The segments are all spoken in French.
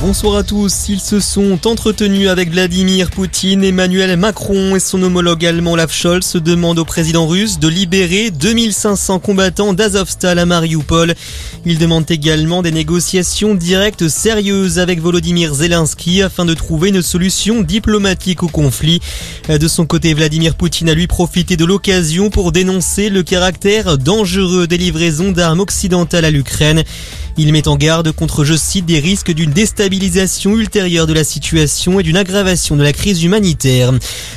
Bonsoir à tous. Ils se sont entretenus avec Vladimir Poutine. Emmanuel Macron et son homologue allemand Olaf Scholz demandent au président russe de libérer 2500 combattants d'Azovstal à Mariupol. Ils demandent également des négociations directes sérieuses avec Volodymyr Zelensky afin de trouver une solution diplomatique au conflit. De son côté, Vladimir Poutine a lui profité de l'occasion pour dénoncer le caractère dangereux des livraisons d'armes occidentales à l'Ukraine. Il met en garde contre, je cite, des risques d'une déstabilisation ultérieure de la situation et d'une aggravation de la crise humanitaire.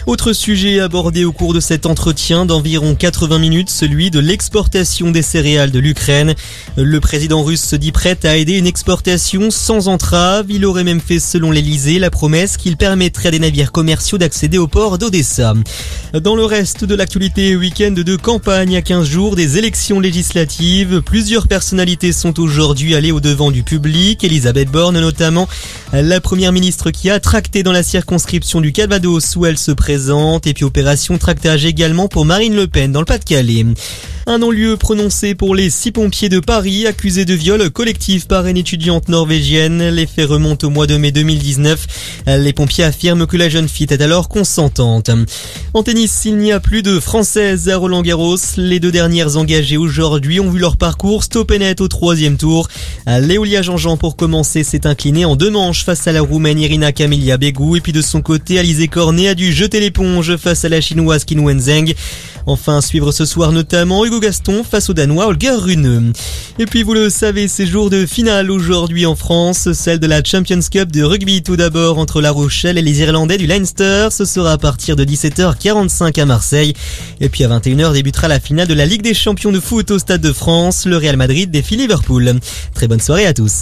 Autre sujet abordé au cours de cet entretien d'environ 80 minutes, celui de l'exportation des céréales de l'Ukraine. Le président russe se dit prêt à aider une exportation sans entrave. Il aurait même fait, selon l'Elysée, la promesse qu'il permettrait à des navires commerciaux d'accéder au port d'Odessa. Dans le reste de l'actualité, week-end de campagne à 15 jours des élections législatives, plusieurs personnalités sont aujourd'hui aller au devant du public. Elisabeth Borne notamment, la première ministre qui a tracté dans la circonscription du Calvados où elle se présente. Et puis opération tractage également pour Marine Le Pen dans le Pas-de-Calais. Un non-lieu prononcé pour les six pompiers de Paris accusés de viol collectif par une étudiante norvégienne. Les faits remontent au mois de mai 2019. Les pompiers affirment que la jeune fille était alors consentante. En tennis, il n'y a plus de Françaises à Roland Garros. Les deux dernières engagées aujourd'hui ont vu leur parcours stop net au troisième tour. Léolia Jean-Jean pour commencer s'est inclinée en deux manches face à la Roumaine Irina Camelia Begou et puis de son côté Alizé Cornet a dû jeter l'éponge face à la chinoise Qin Wenzheng. Enfin, suivre ce soir notamment Hugo Gaston face au Danois Holger Rune. Et puis vous le savez, c'est jour de finale aujourd'hui en France, celle de la Champions Cup de rugby tout d'abord entre La Rochelle et les Irlandais du Leinster. Ce sera à partir de 17h45 à Marseille. Et puis à 21h débutera la finale de la Ligue des champions de foot au Stade de France. Le Real Madrid défie Liverpool. Très bonne soirée à tous.